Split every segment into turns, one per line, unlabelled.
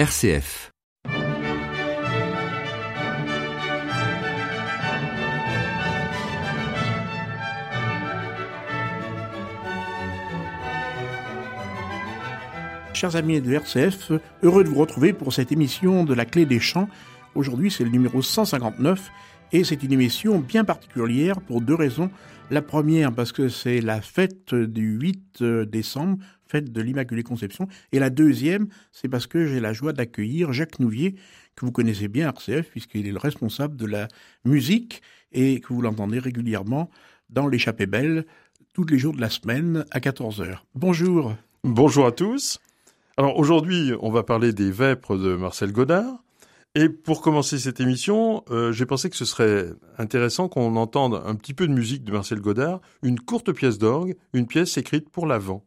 RCF.
Chers amis de RCF, heureux de vous retrouver pour cette émission de la Clé des Champs. Aujourd'hui, c'est le numéro 159 et c'est une émission bien particulière pour deux raisons. La première, parce que c'est la fête du 8 décembre, fête de l'Immaculée Conception. Et la deuxième, c'est parce que j'ai la joie d'accueillir Jacques Nouvier, que vous connaissez bien RCF, puisqu'il est le responsable de la musique et que vous l'entendez régulièrement dans l'échappée belle, tous les jours de la semaine à 14h. Bonjour.
Bonjour à tous. Alors aujourd'hui, on va parler des Vêpres de Marcel Godard. Et pour commencer cette émission, euh, j'ai pensé que ce serait intéressant qu'on entende un petit peu de musique de Marcel Godard, une courte pièce d'orgue, une pièce écrite pour l'avant.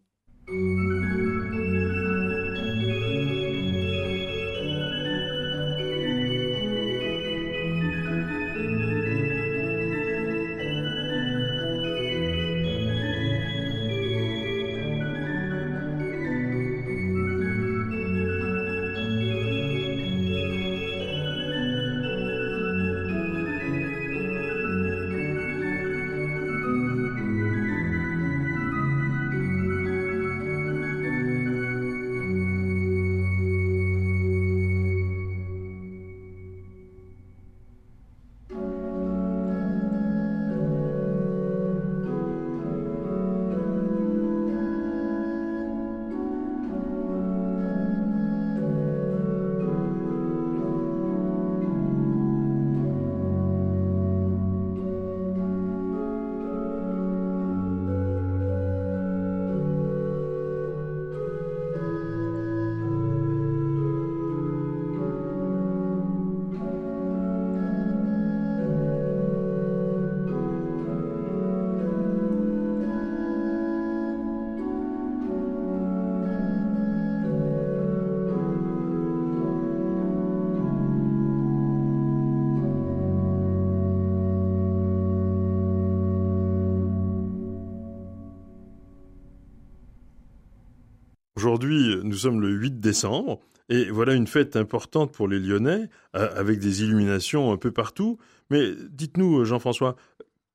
Aujourd'hui, nous sommes le 8 décembre, et voilà une fête importante pour les Lyonnais, euh, avec des illuminations un peu partout. Mais dites-nous, Jean-François,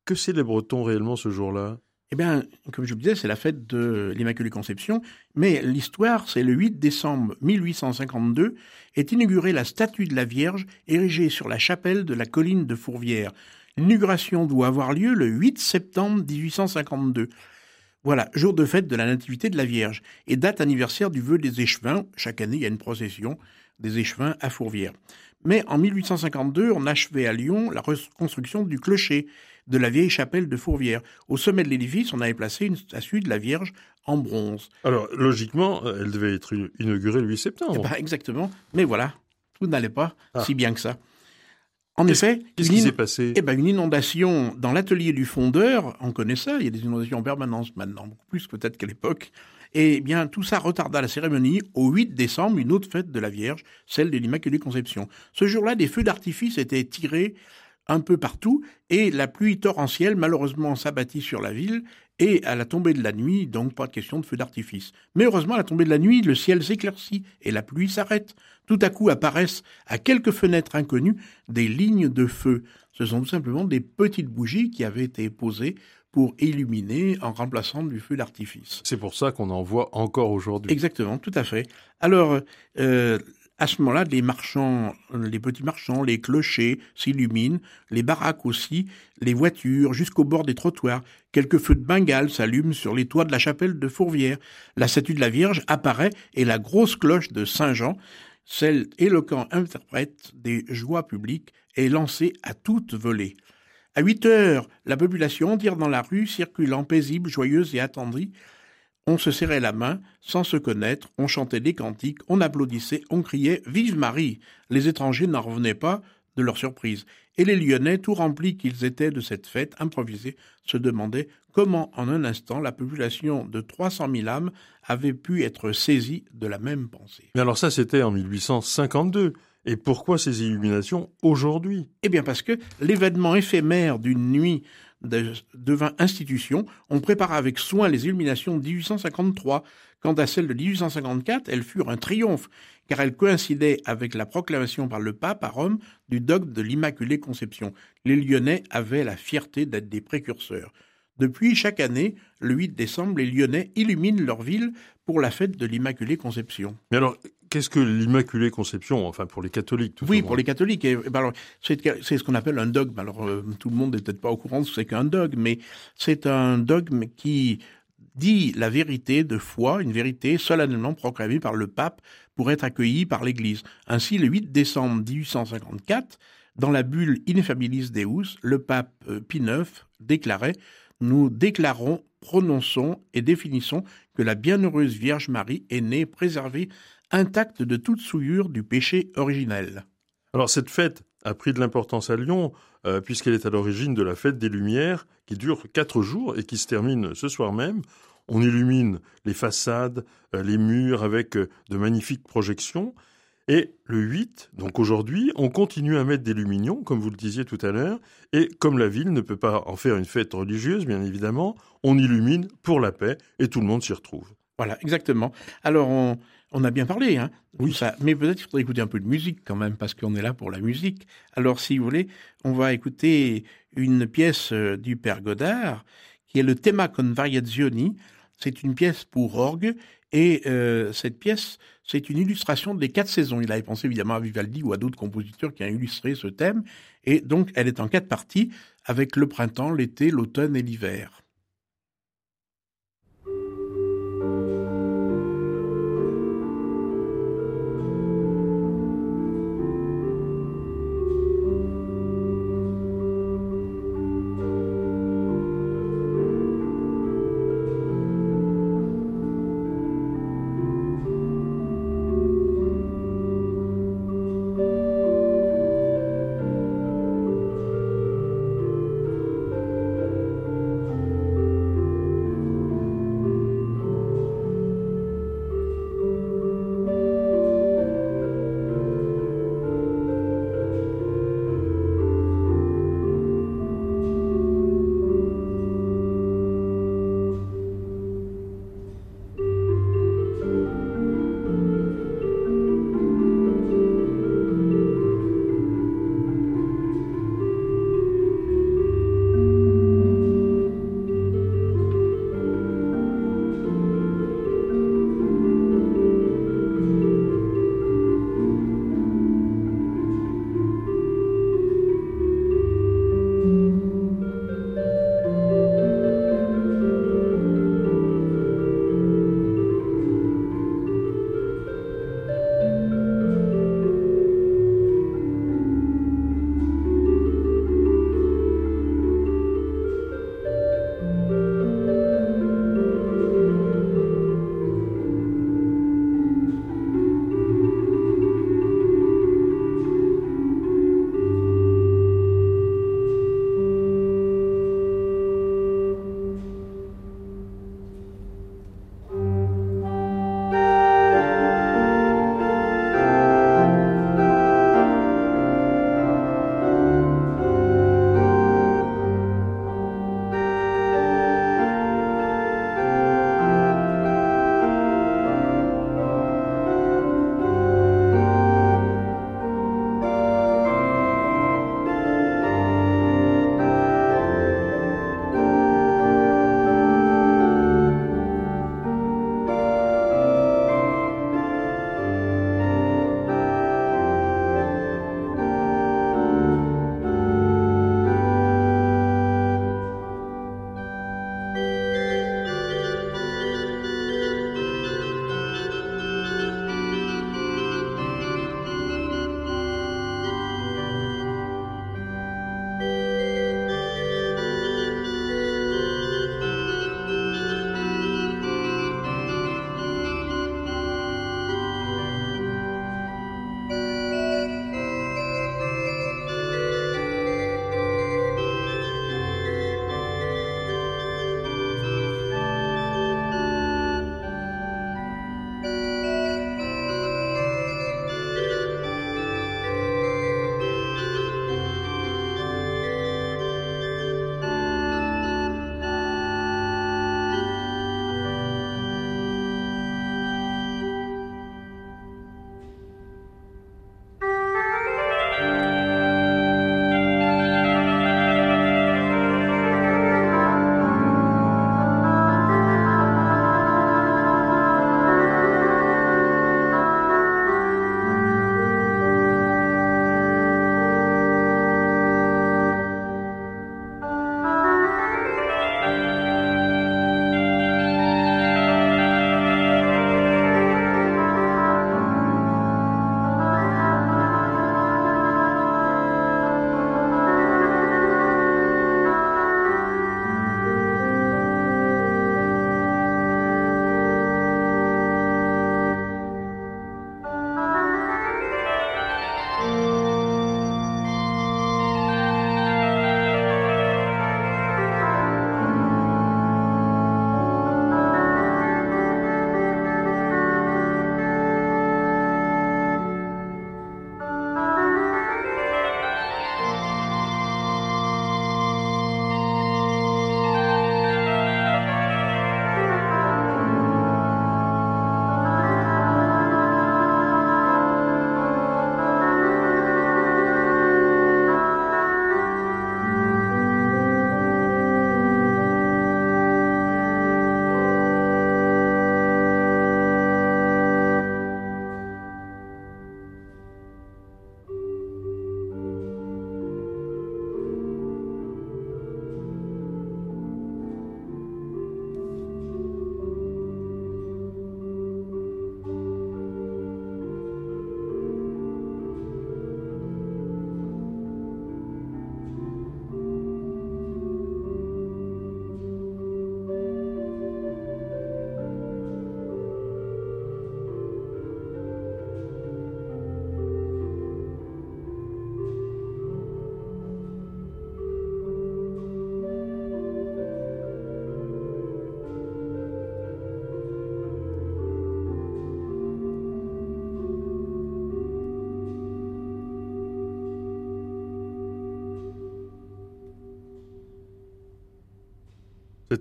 que célèbre-t-on réellement ce jour-là?
Eh bien, comme je vous disais, c'est la fête de l'Immaculée Conception, mais l'histoire, c'est le 8 décembre 1852, est inaugurée la statue de la Vierge érigée sur la chapelle de la colline de Fourvière. L'inauguration doit avoir lieu le 8 septembre 1852. Voilà, jour de fête de la Nativité de la Vierge et date anniversaire du vœu des échevins. Chaque année, il y a une procession des échevins à Fourvière. Mais en 1852, on achevait à Lyon la reconstruction du clocher de la vieille chapelle de Fourvière. Au sommet de l'édifice, on avait placé une statue de la Vierge en bronze.
Alors, logiquement, elle devait être inaugurée le 8 septembre.
Eh ben, exactement. Mais voilà, tout n'allait pas ah. si bien que ça. En
effet, qu'est-ce qui s'est passé?
Eh ben, une inondation dans l'atelier du fondeur. On connaît ça. Il y a des inondations en permanence maintenant, beaucoup plus peut-être qu'à l'époque. Et bien, tout ça retarda la cérémonie au 8 décembre, une autre fête de la Vierge, celle de l'Immaculée Conception. Ce jour-là, des feux d'artifice étaient tirés un peu partout, et la pluie torrentielle malheureusement s'abattit sur la ville, et à la tombée de la nuit, donc pas de question de feu d'artifice. Mais heureusement, à la tombée de la nuit, le ciel s'éclaircit, et la pluie s'arrête. Tout à coup apparaissent, à quelques fenêtres inconnues, des lignes de feu. Ce sont tout simplement des petites bougies qui avaient été posées pour illuminer en remplaçant du feu d'artifice.
C'est pour ça qu'on en voit encore aujourd'hui.
Exactement, tout à fait. Alors, euh, à ce moment-là, les marchands, les petits marchands, les clochers s'illuminent, les baraques aussi, les voitures, jusqu'au bord des trottoirs. Quelques feux de Bengale s'allument sur les toits de la chapelle de Fourvière. La statue de la Vierge apparaît et la grosse cloche de Saint-Jean, celle éloquent interprète des joies publiques, est lancée à toute volée. À huit heures, la population entière dans la rue, circulant paisible, joyeuse et attendrie, on se serrait la main, sans se connaître, on chantait des cantiques, on applaudissait, on criait Vive Marie Les étrangers n'en revenaient pas de leur surprise, et les Lyonnais, tout remplis qu'ils étaient de cette fête improvisée, se demandaient comment en un instant la population de trois cent mille âmes avait pu être saisie de la même pensée.
Mais alors ça c'était en 1852. Et pourquoi ces illuminations aujourd'hui?
Eh bien parce que l'événement éphémère d'une nuit devint institution, on prépara avec soin les illuminations de 1853. Quant à celles de 1854, elles furent un triomphe, car elles coïncidaient avec la proclamation par le pape à Rome du dogme de l'Immaculée Conception. Les Lyonnais avaient la fierté d'être des précurseurs. Depuis, chaque année, le 8 décembre, les Lyonnais illuminent leur ville pour la fête de l'Immaculée Conception.
Mais alors, qu'est-ce que l'Immaculée Conception Enfin, pour les catholiques, tout
Oui, pour les catholiques. Ben c'est ce qu'on appelle un dogme. Alors, euh, tout le monde n'est peut-être pas au courant de ce que c'est qu'un dogme, mais c'est un dogme qui dit la vérité de foi, une vérité solennellement proclamée par le pape pour être accueillie par l'Église. Ainsi, le 8 décembre 1854, dans la bulle Ineffabilis Deus, le pape euh, Pie IX déclarait nous déclarons, prononçons et définissons que la bienheureuse Vierge Marie est née préservée, intacte de toute souillure du péché originel.
Alors cette fête a pris de l'importance à Lyon, euh, puisqu'elle est à l'origine de la fête des Lumières, qui dure quatre jours et qui se termine ce soir même. On illumine les façades, euh, les murs avec euh, de magnifiques projections. Et le 8, donc aujourd'hui, on continue à mettre des lumignons, comme vous le disiez tout à l'heure, et comme la ville ne peut pas en faire une fête religieuse, bien évidemment, on illumine pour la paix, et tout le monde s'y retrouve.
Voilà, exactement. Alors, on, a bien parlé, hein, oui. ça, mais peut-être qu'il faudrait écouter un peu de musique quand même, parce qu'on est là pour la musique. Alors, si vous voulez, on va écouter une pièce euh, du père Godard, qui est le Thema con variazioni. C'est une pièce pour orgue et euh, cette pièce, c'est une illustration des quatre saisons. Il avait pensé évidemment à Vivaldi ou à d'autres compositeurs qui ont illustré ce thème. Et donc, elle est en quatre parties, avec le printemps, l'été, l'automne et l'hiver.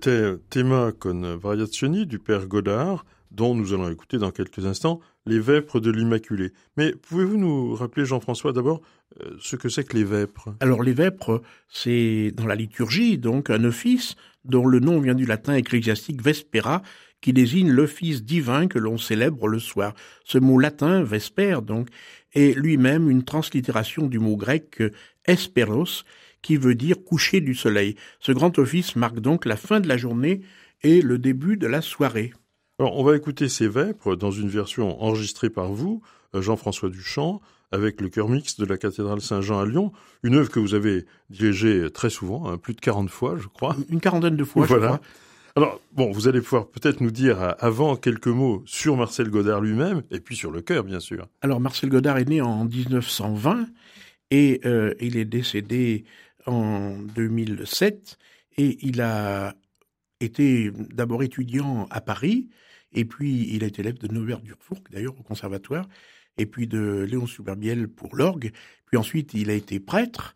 C'était Thema con variazioni du père Godard, dont nous allons écouter dans quelques instants les vêpres de l'Immaculée. Mais pouvez-vous nous rappeler, Jean-François, d'abord, euh, ce que c'est que les vêpres?
Alors les vêpres, c'est dans la liturgie, donc un office dont le nom vient du latin ecclésiastique vespera, qui désigne l'office divin que l'on célèbre le soir. Ce mot latin, vesper, donc, est lui-même une translittération du mot grec esperos, qui veut dire coucher du soleil. Ce grand office marque donc la fin de la journée et le début de la soirée.
Alors, on va écouter ces vêpres dans une version enregistrée par vous, euh, Jean-François Duchamp, avec le chœur mixte de la cathédrale Saint-Jean à Lyon, une œuvre que vous avez dirigée très souvent, hein, plus de 40 fois, je crois.
Une quarantaine de fois,
voilà.
je crois.
Alors, bon, vous allez pouvoir peut-être nous dire euh, avant quelques mots sur Marcel Godard lui-même, et puis sur le chœur, bien sûr.
Alors, Marcel Godard est né en 1920 et euh, il est décédé en 2007 et il a été d'abord étudiant à Paris, et puis, il a été élève de Norbert Durfourc, d'ailleurs, au conservatoire, et puis de Léon Superbiel pour l'orgue. Puis ensuite, il a été prêtre,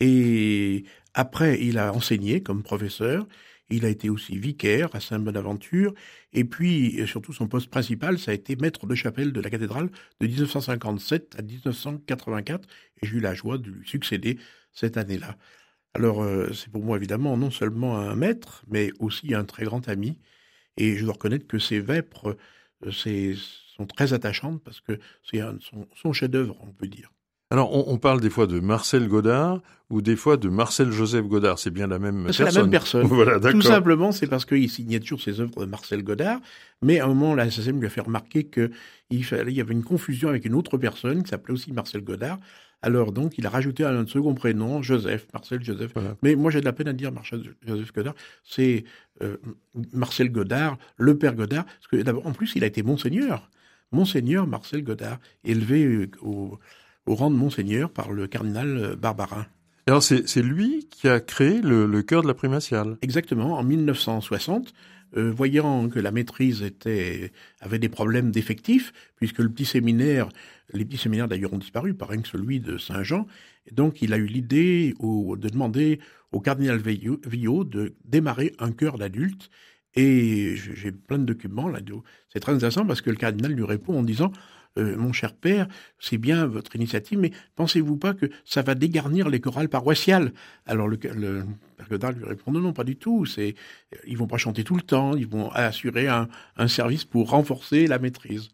et après, il a enseigné comme professeur. Il a été aussi vicaire à Saint-Bonaventure, et puis surtout son poste principal, ça a été maître de chapelle de la cathédrale de 1957 à 1984, et j'ai eu la joie de lui succéder cette année-là. Alors euh, c'est pour moi évidemment non seulement un maître, mais aussi un très grand ami, et je dois reconnaître que ces vêpres euh, sont très attachantes parce que c'est son, son chef-d'œuvre, on peut dire.
Alors, on, on, parle des fois de Marcel Godard ou des fois de Marcel Joseph Godard. C'est bien la même personne.
C'est la même personne.
voilà,
Tout simplement, c'est parce qu'il signait toujours ses œuvres de Marcel Godard. Mais à un moment, la SSM lui a fait remarquer qu'il il y avait une confusion avec une autre personne qui s'appelait aussi Marcel Godard. Alors donc, il a rajouté un second prénom, Joseph, Marcel Joseph. Voilà. Mais moi, j'ai de la peine à dire Marcel Joseph Godard. C'est euh, Marcel Godard, le père Godard. Parce que d'abord, en plus, il a été monseigneur. Monseigneur Marcel Godard, élevé au, au rang de monseigneur par le cardinal Barbarin.
Alors c'est lui qui a créé le, le chœur de la primatiale.
Exactement, en 1960, euh, voyant que la maîtrise avait des problèmes d'effectifs, puisque le petit séminaire, les petits séminaires d'ailleurs ont disparu, pareil que celui de Saint-Jean, et donc il a eu l'idée de demander au cardinal Villot de démarrer un chœur d'adultes. Et j'ai plein de documents là. C'est très intéressant parce que le cardinal lui répond en disant euh, mon cher père, c'est bien votre initiative, mais pensez-vous pas que ça va dégarnir les chorales paroissiales? Alors le, père Godard lui répond non, non, pas du tout. C'est, ils vont pas chanter tout le temps, ils vont assurer un, service pour renforcer la maîtrise.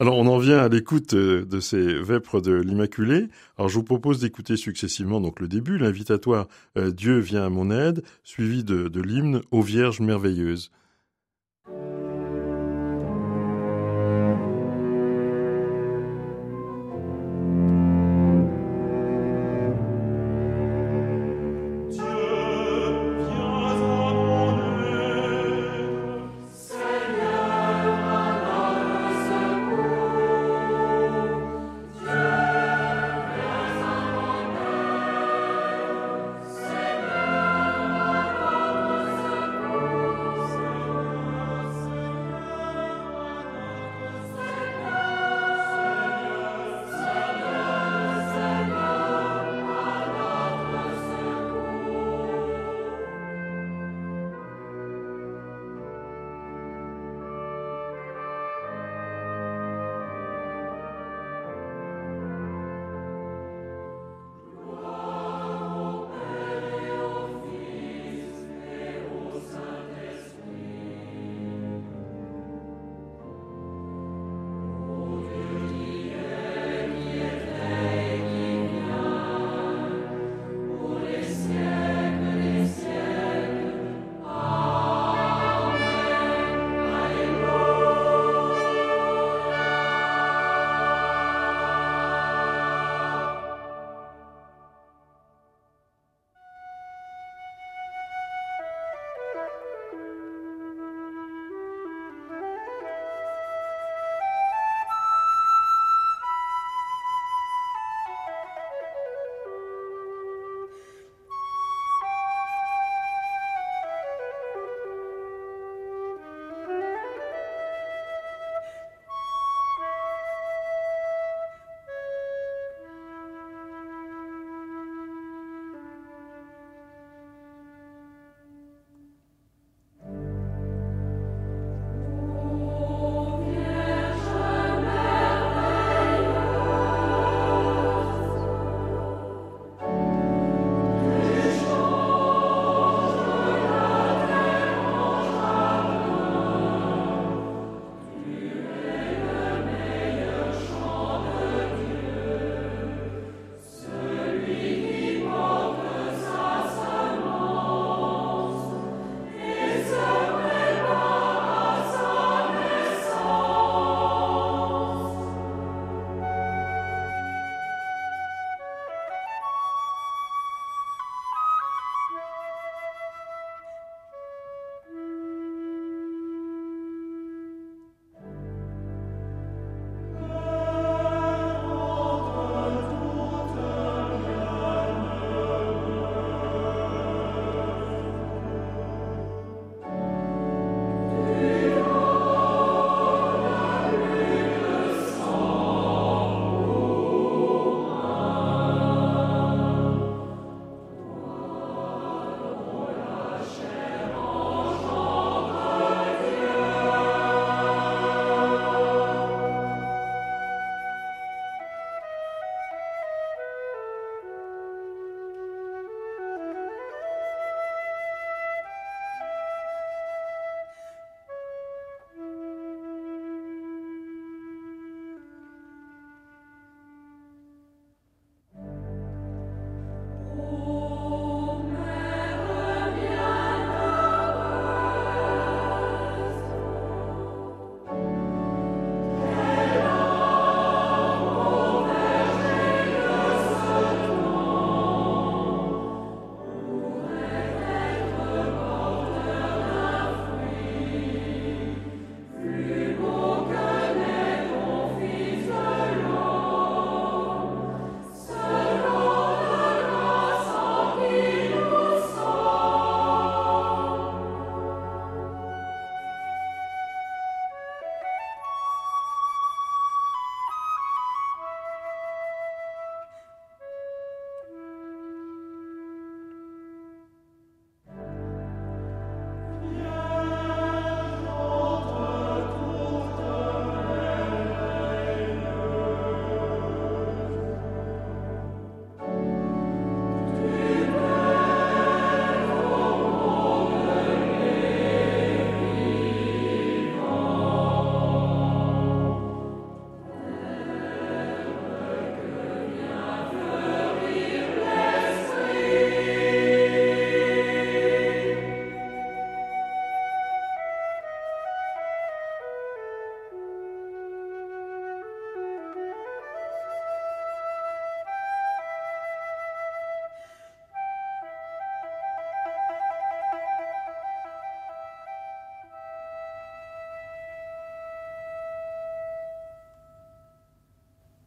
Alors on en vient à l'écoute de ces vêpres de l'Immaculée. Alors je vous propose d'écouter successivement donc le début, l'invitatoire euh, Dieu vient à mon aide, suivi de, l'hymne Ô Vierge merveilleuse.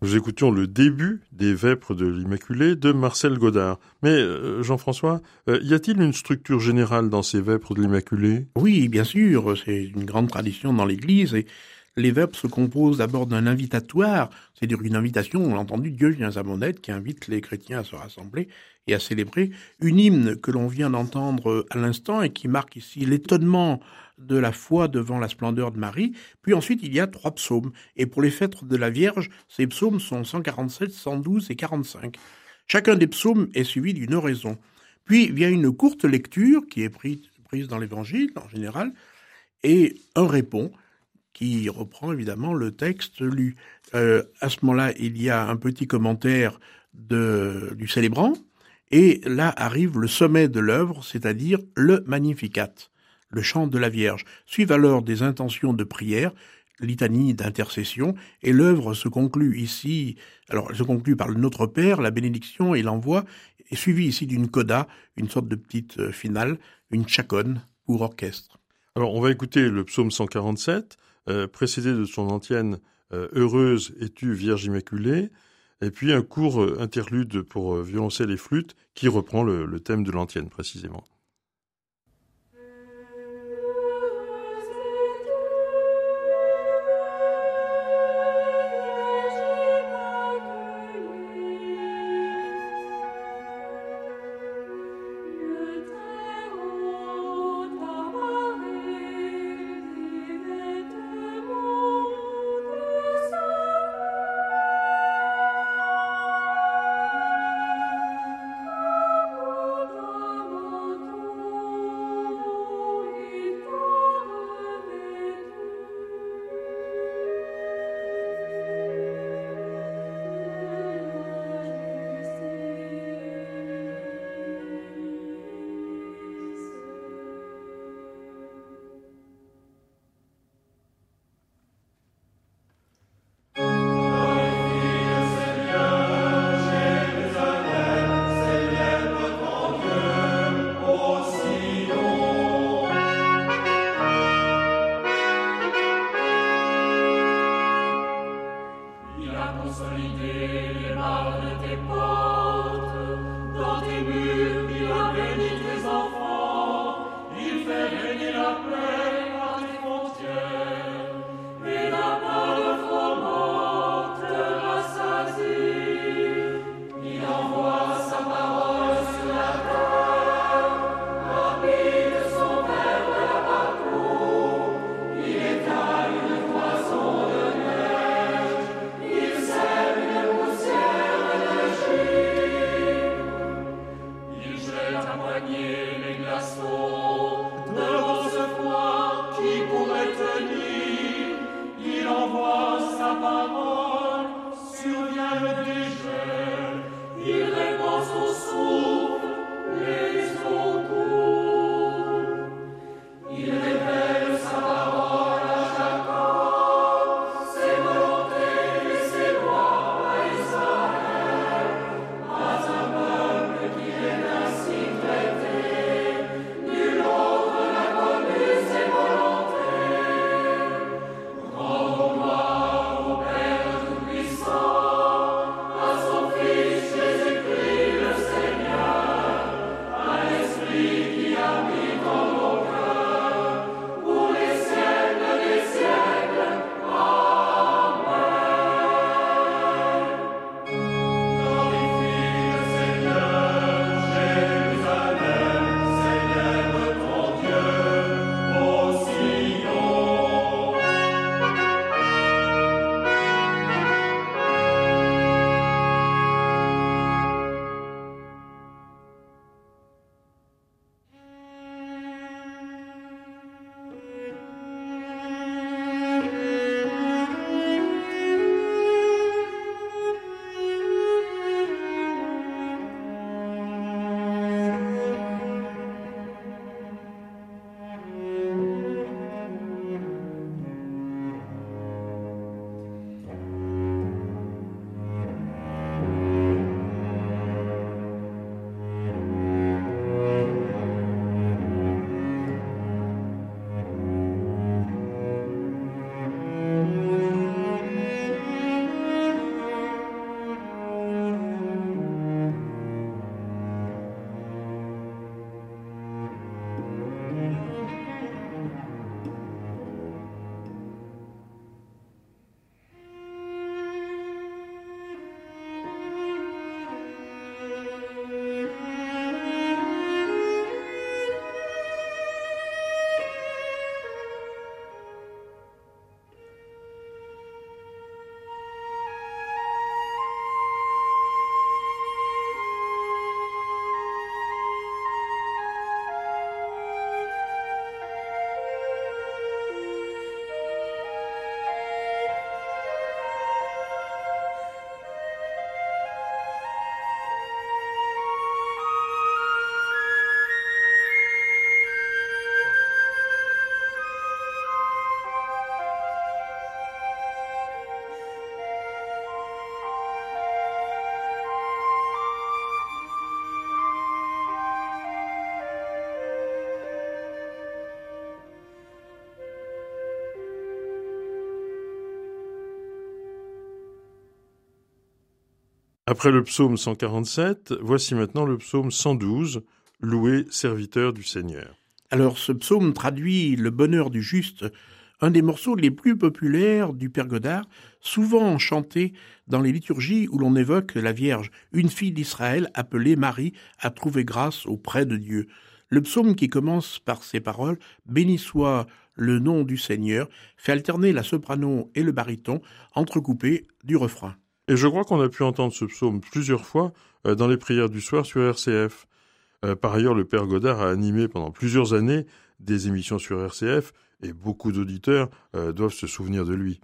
Nous écoutions le début des Vêpres de l'Immaculée de Marcel Godard. Mais euh, Jean-François, euh, y a-t-il une structure générale dans ces Vêpres de l'Immaculée?
Oui, bien sûr, c'est une grande tradition dans l'Église et les Vêpres se composent d'abord d'un invitatoire, c'est-à-dire une invitation, on l'a entendu, Dieu vient à mon aide, qui invite les chrétiens à se rassembler et à célébrer, une hymne que l'on vient d'entendre à l'instant et qui marque ici l'étonnement de la foi devant la splendeur de Marie. Puis ensuite, il y a trois psaumes. Et pour les fêtes de la Vierge, ces psaumes sont 147, 112 et 45. Chacun des psaumes est suivi d'une oraison. Puis vient une courte lecture qui est prise, dans l'Évangile en général, et un répond qui reprend évidemment le texte lu. Euh, à ce moment-là, il y a un petit commentaire du célébrant, et là arrive le sommet de l'œuvre, c'est-à-dire le Magnificat le chant de la Vierge. Suivent alors des intentions de prière, litanie d'intercession, et l'œuvre se conclut ici, alors elle se conclut par Notre Père, la bénédiction et l'envoi, et suivi ici d'une coda, une sorte de petite euh, finale, une chaconne pour orchestre.
Alors on va écouter le psaume 147, euh, précédé de son antienne euh, Heureuse es-tu Vierge Immaculée, et puis un court interlude pour violoncelle et flûte qui reprend le thème de l'antienne précisément. Après le psaume 147, voici maintenant le psaume 112, Loué serviteur du Seigneur.
Alors ce psaume traduit le bonheur du juste, un des morceaux les plus populaires du Père Godard, souvent chanté dans les liturgies où l'on évoque la Vierge, une fille d'Israël appelée Marie, à trouver grâce auprès de Dieu. Le psaume qui commence par ces paroles Béni soit le nom du Seigneur fait alterner la soprano et le baryton entrecoupés du refrain.
Et je crois qu'on a pu entendre ce psaume plusieurs fois euh, dans les prières du soir sur RCF. Euh, par ailleurs, le Père Godard a animé pendant plusieurs années des émissions sur RCF et beaucoup d'auditeurs euh, doivent se souvenir de lui.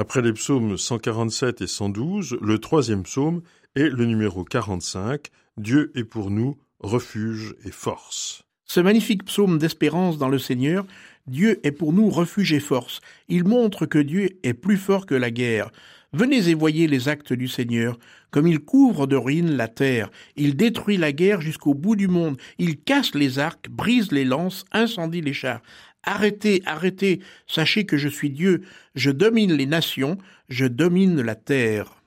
Après les psaumes 147 et 112, le troisième psaume est le numéro 45, Dieu est pour nous refuge et force.
Ce magnifique psaume d'espérance dans le Seigneur, Dieu est pour nous refuge et force. Il montre que Dieu est plus fort que la guerre. Venez et voyez les actes du Seigneur, comme il couvre de ruines la terre, il détruit la guerre jusqu'au bout du monde, il casse les arcs, brise les lances, incendie les chars. Arrêtez, arrêtez, sachez que je suis Dieu, je domine les nations, je domine la terre.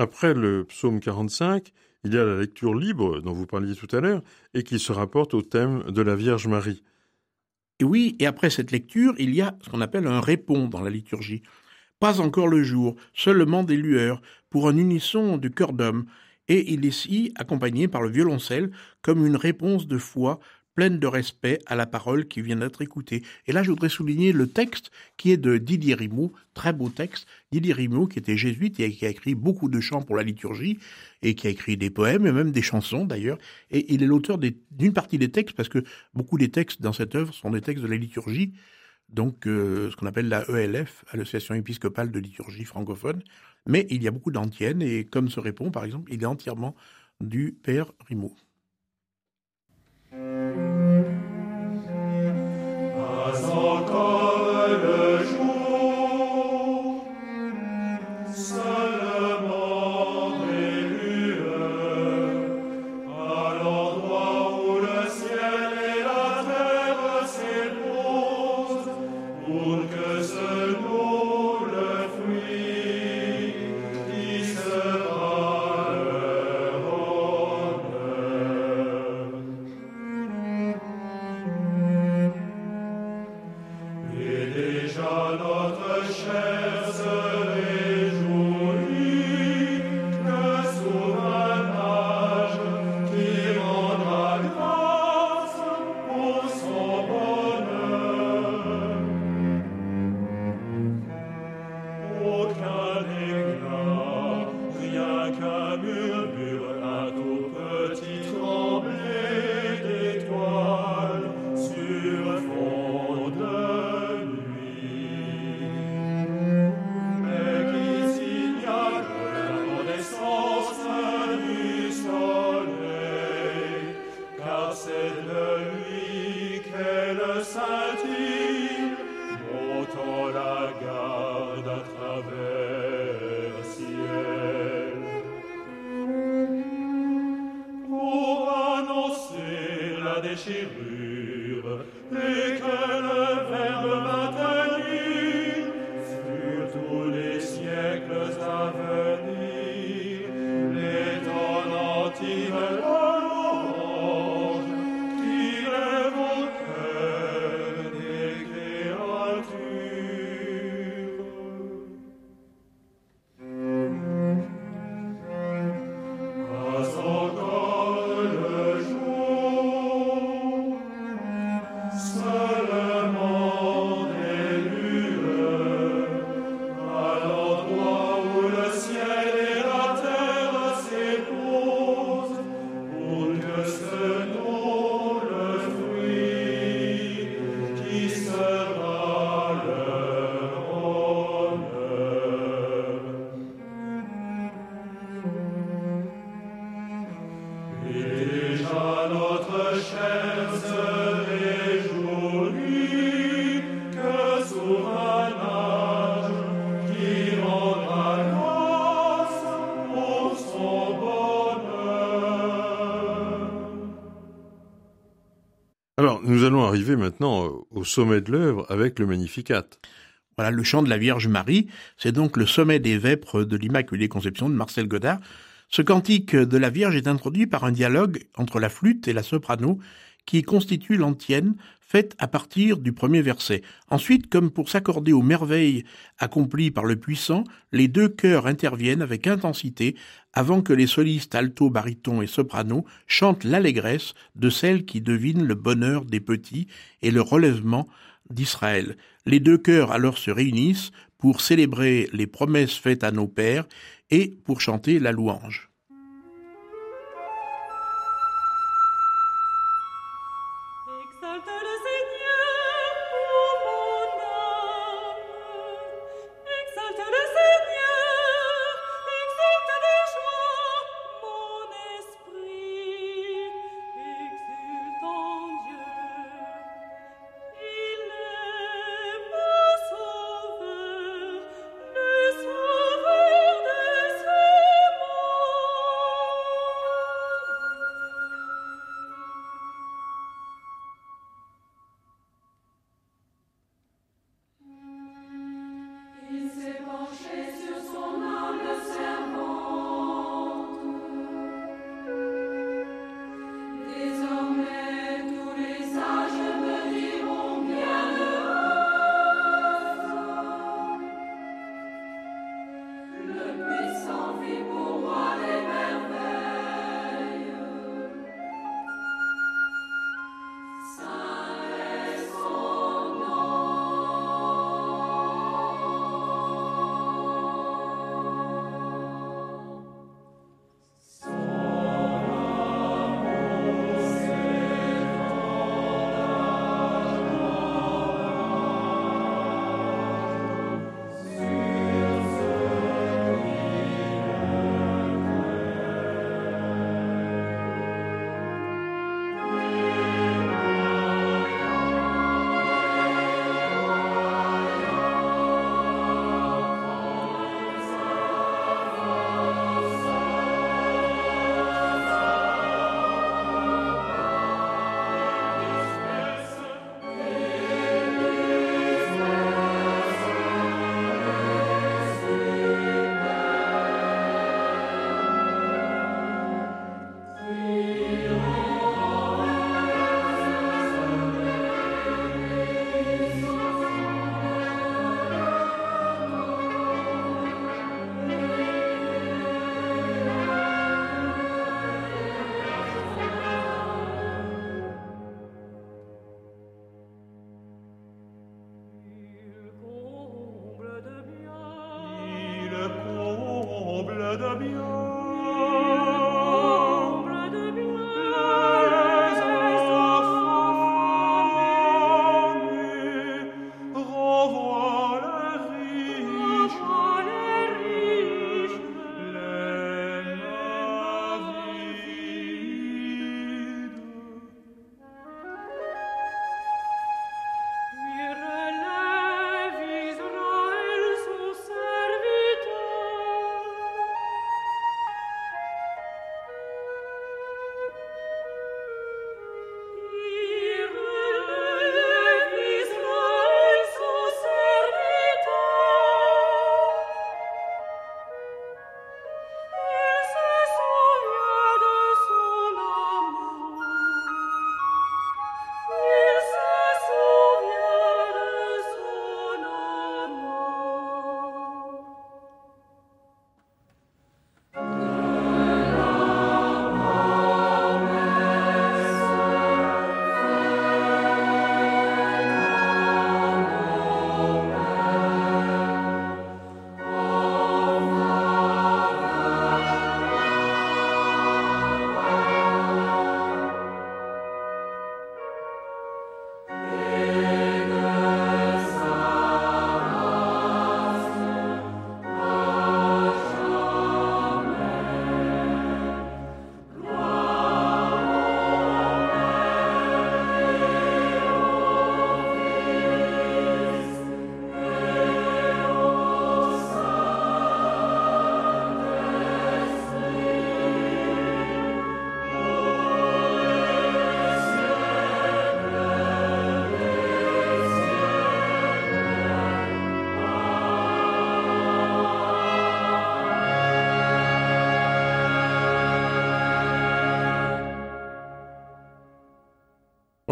Après le psaume 45, il y a la lecture libre dont vous parliez tout à l'heure et qui se rapporte au thème de la Vierge Marie.
Oui, et après cette lecture, il y a ce qu'on appelle un répond dans la liturgie. Pas encore le jour, seulement des lueurs, pour un unisson du cœur d'homme, et il est ici accompagné par le violoncelle comme une réponse de foi pleine de respect à la parole qui vient d'être écoutée. Et là, je voudrais souligner le texte qui est de Didier Rimaud, très beau texte. Didier Rimaud, qui était jésuite et qui a écrit beaucoup de chants pour la liturgie, et qui a écrit des poèmes et même des chansons d'ailleurs. Et il est l'auteur d'une partie des textes, parce que beaucoup des textes dans cette œuvre sont des textes de la liturgie, donc euh, ce qu'on appelle la ELF, Association épiscopale de liturgie francophone. Mais il y a beaucoup d'antiennes, et comme se répond, par exemple, il est entièrement du père Rimaud.
nous allons maintenant euh, au sommet de l'œuvre avec le Magnificat.
Voilà, le chant de la Vierge Marie, c'est donc le sommet des vêpres de l'Immaculée Conception de Marcel Godard. Ce cantique de la Vierge est introduit par un dialogue entre la flûte et la soprano qui constitue l'antienne faite à partir du premier verset. Ensuite, comme pour s'accorder aux merveilles accomplies par le puissant, les deux chœurs interviennent avec intensité avant que les solistes alto, baryton et soprano chantent l'allégresse de celle qui devine le bonheur des petits et le relèvement d'Israël. Les deux chœurs alors se réunissent pour célébrer les promesses faites à nos pères et pour chanter la louange.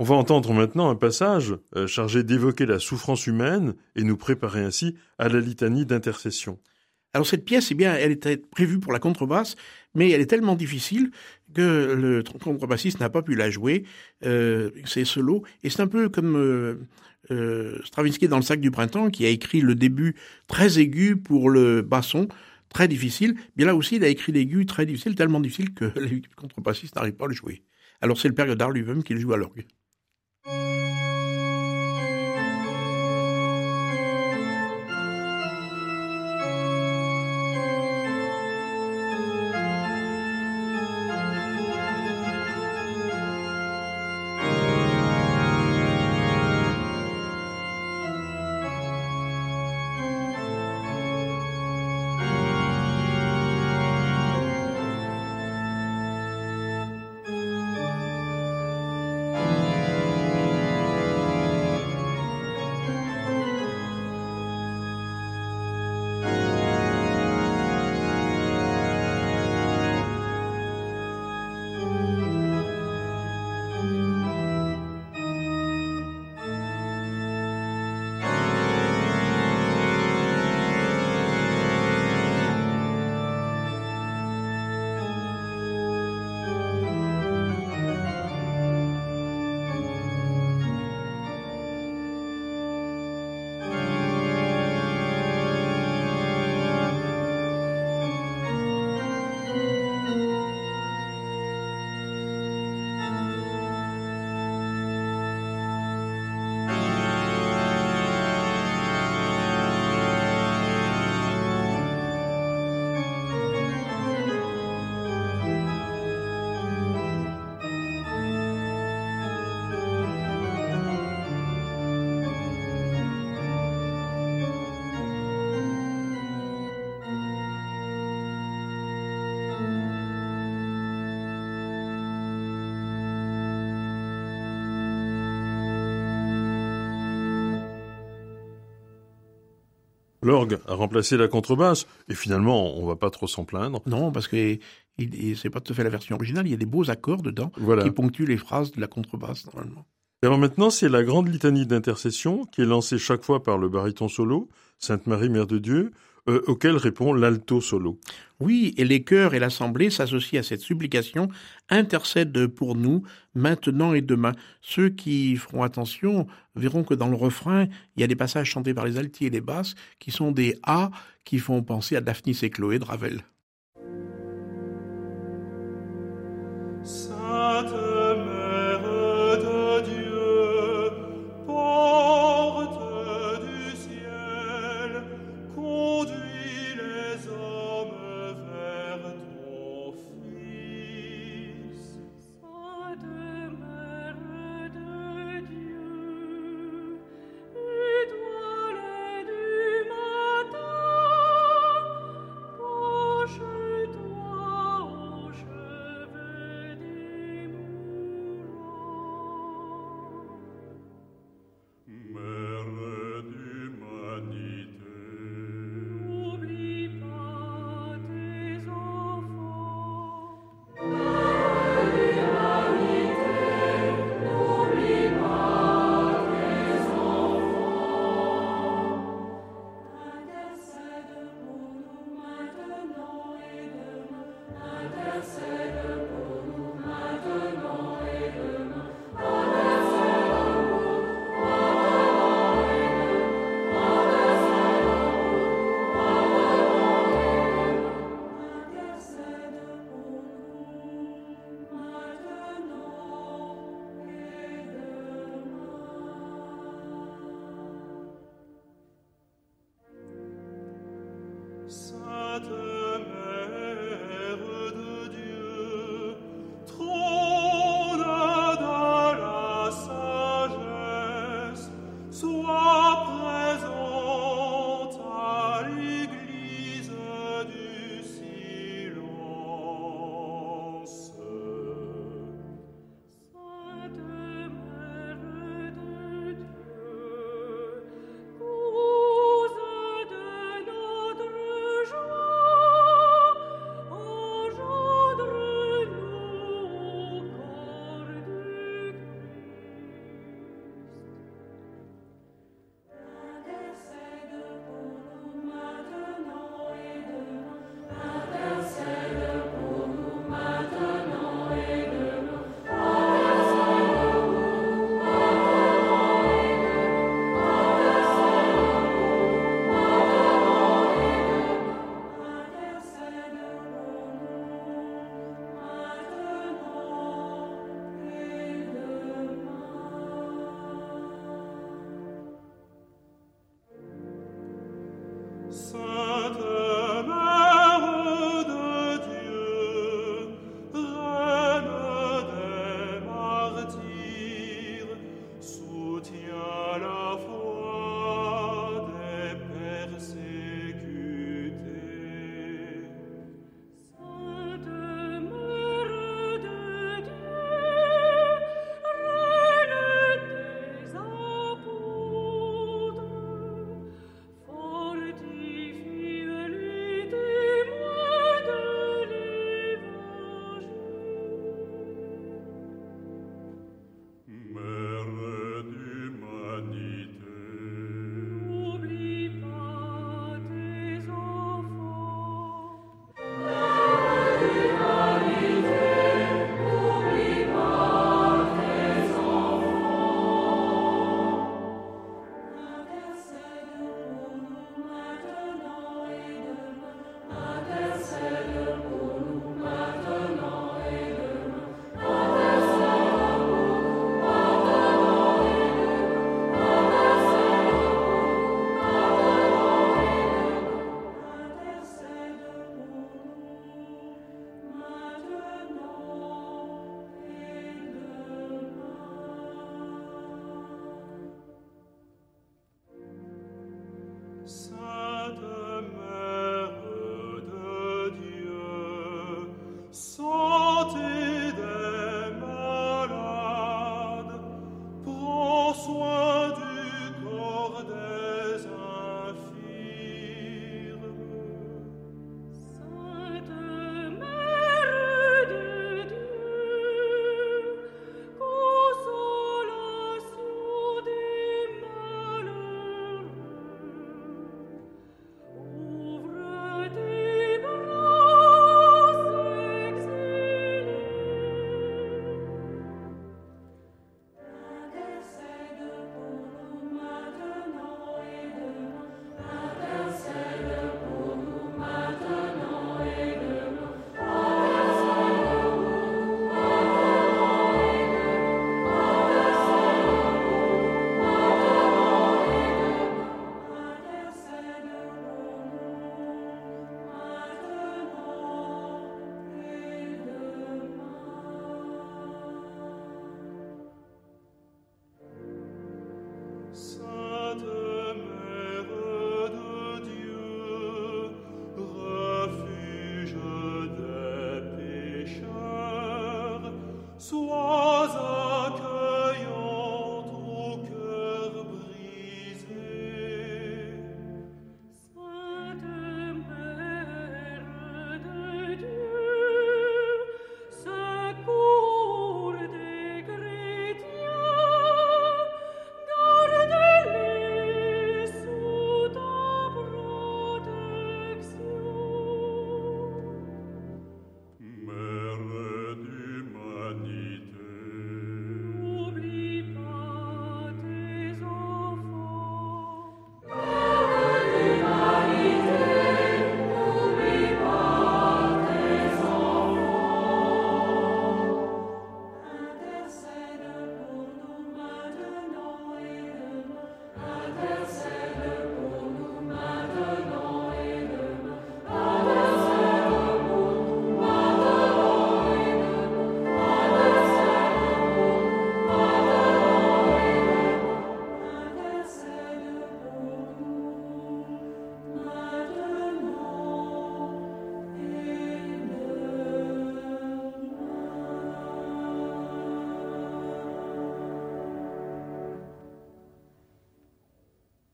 Va entendre maintenant un passage euh, chargé d'évoquer la souffrance humaine et nous préparer ainsi à la litanie d'intercession.
Alors cette pièce, eh bien, elle était prévue pour la contrebasse, mais elle est tellement difficile que le contrebassiste n'a pas pu la jouer. Euh, c'est solo, et c'est un peu comme euh, euh, Stravinsky dans le sac du printemps, qui a écrit le début très aigu pour le basson, très difficile. Bien là aussi, il a écrit l'aigu très difficile, tellement difficile que les contrebassistes n'arrivent pas à le jouer. Alors c'est le père Godard lui-même qui le joue à l'orgue. Thank you.
L'orgue a remplacé la contrebasse, et finalement, on va pas trop s'en plaindre.
Non, parce que c'est pas tout à fait la version originale, il y a des beaux accords dedans qui ponctuent les phrases de la contrebasse, normalement.
Et alors maintenant, c'est la grande litanie d'intercession qui est lancée chaque fois par le baryton solo, Sainte Marie, Mère de Dieu, euh, auquel répond l'alto solo.
Oui, et les chœurs et l'assemblée s'associent à cette supplication, intercèdent pour nous, maintenant et demain. Ceux qui feront attention verront que dans le refrain, il y a des passages chantés par les altiers et les basses qui sont des A qui font penser à Daphnis et Chloé de Ravel.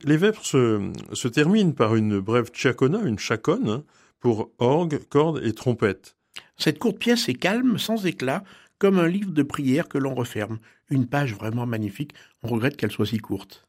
Les vêpres se, terminent par une brève tchakona, une chaconne, hein, pour orgue, cordes et trompette.
Cette courte pièce est calme, sans éclat, comme un livre de prière que l'on referme. Une page vraiment magnifique. On regrette qu'elle soit si courte.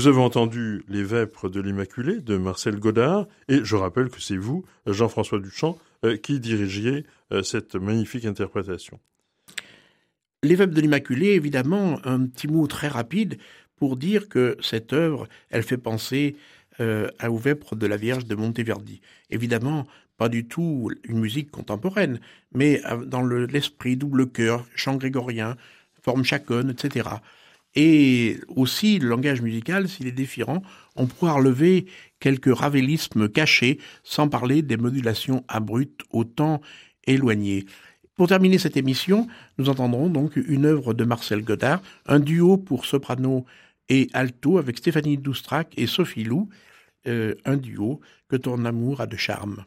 Nous avons entendu Les Vêpres de l'Immaculée de Marcel Godard, et je rappelle que c'est vous, Jean-François Duchamp, euh, qui dirigiez euh, cette magnifique interprétation.
Les Vêpres de l'Immaculée, évidemment, un petit mot très rapide pour dire que cette œuvre, elle fait penser euh, aux Vêpres de la Vierge de Monteverdi. Évidemment, pas du tout une musique contemporaine, mais dans l'esprit double chœur, chant grégorien, forme chaconne, etc. Et aussi, le langage musical, s'il est différent, on pourra relever quelques ravélismes cachés, sans parler des modulations abruptes au temps éloigné. Pour terminer cette émission, nous entendrons donc une œuvre de Marcel Godard, un duo pour soprano et alto avec Stéphanie Doustrac et Sophie Lou, euh, un duo que ton amour a de charme.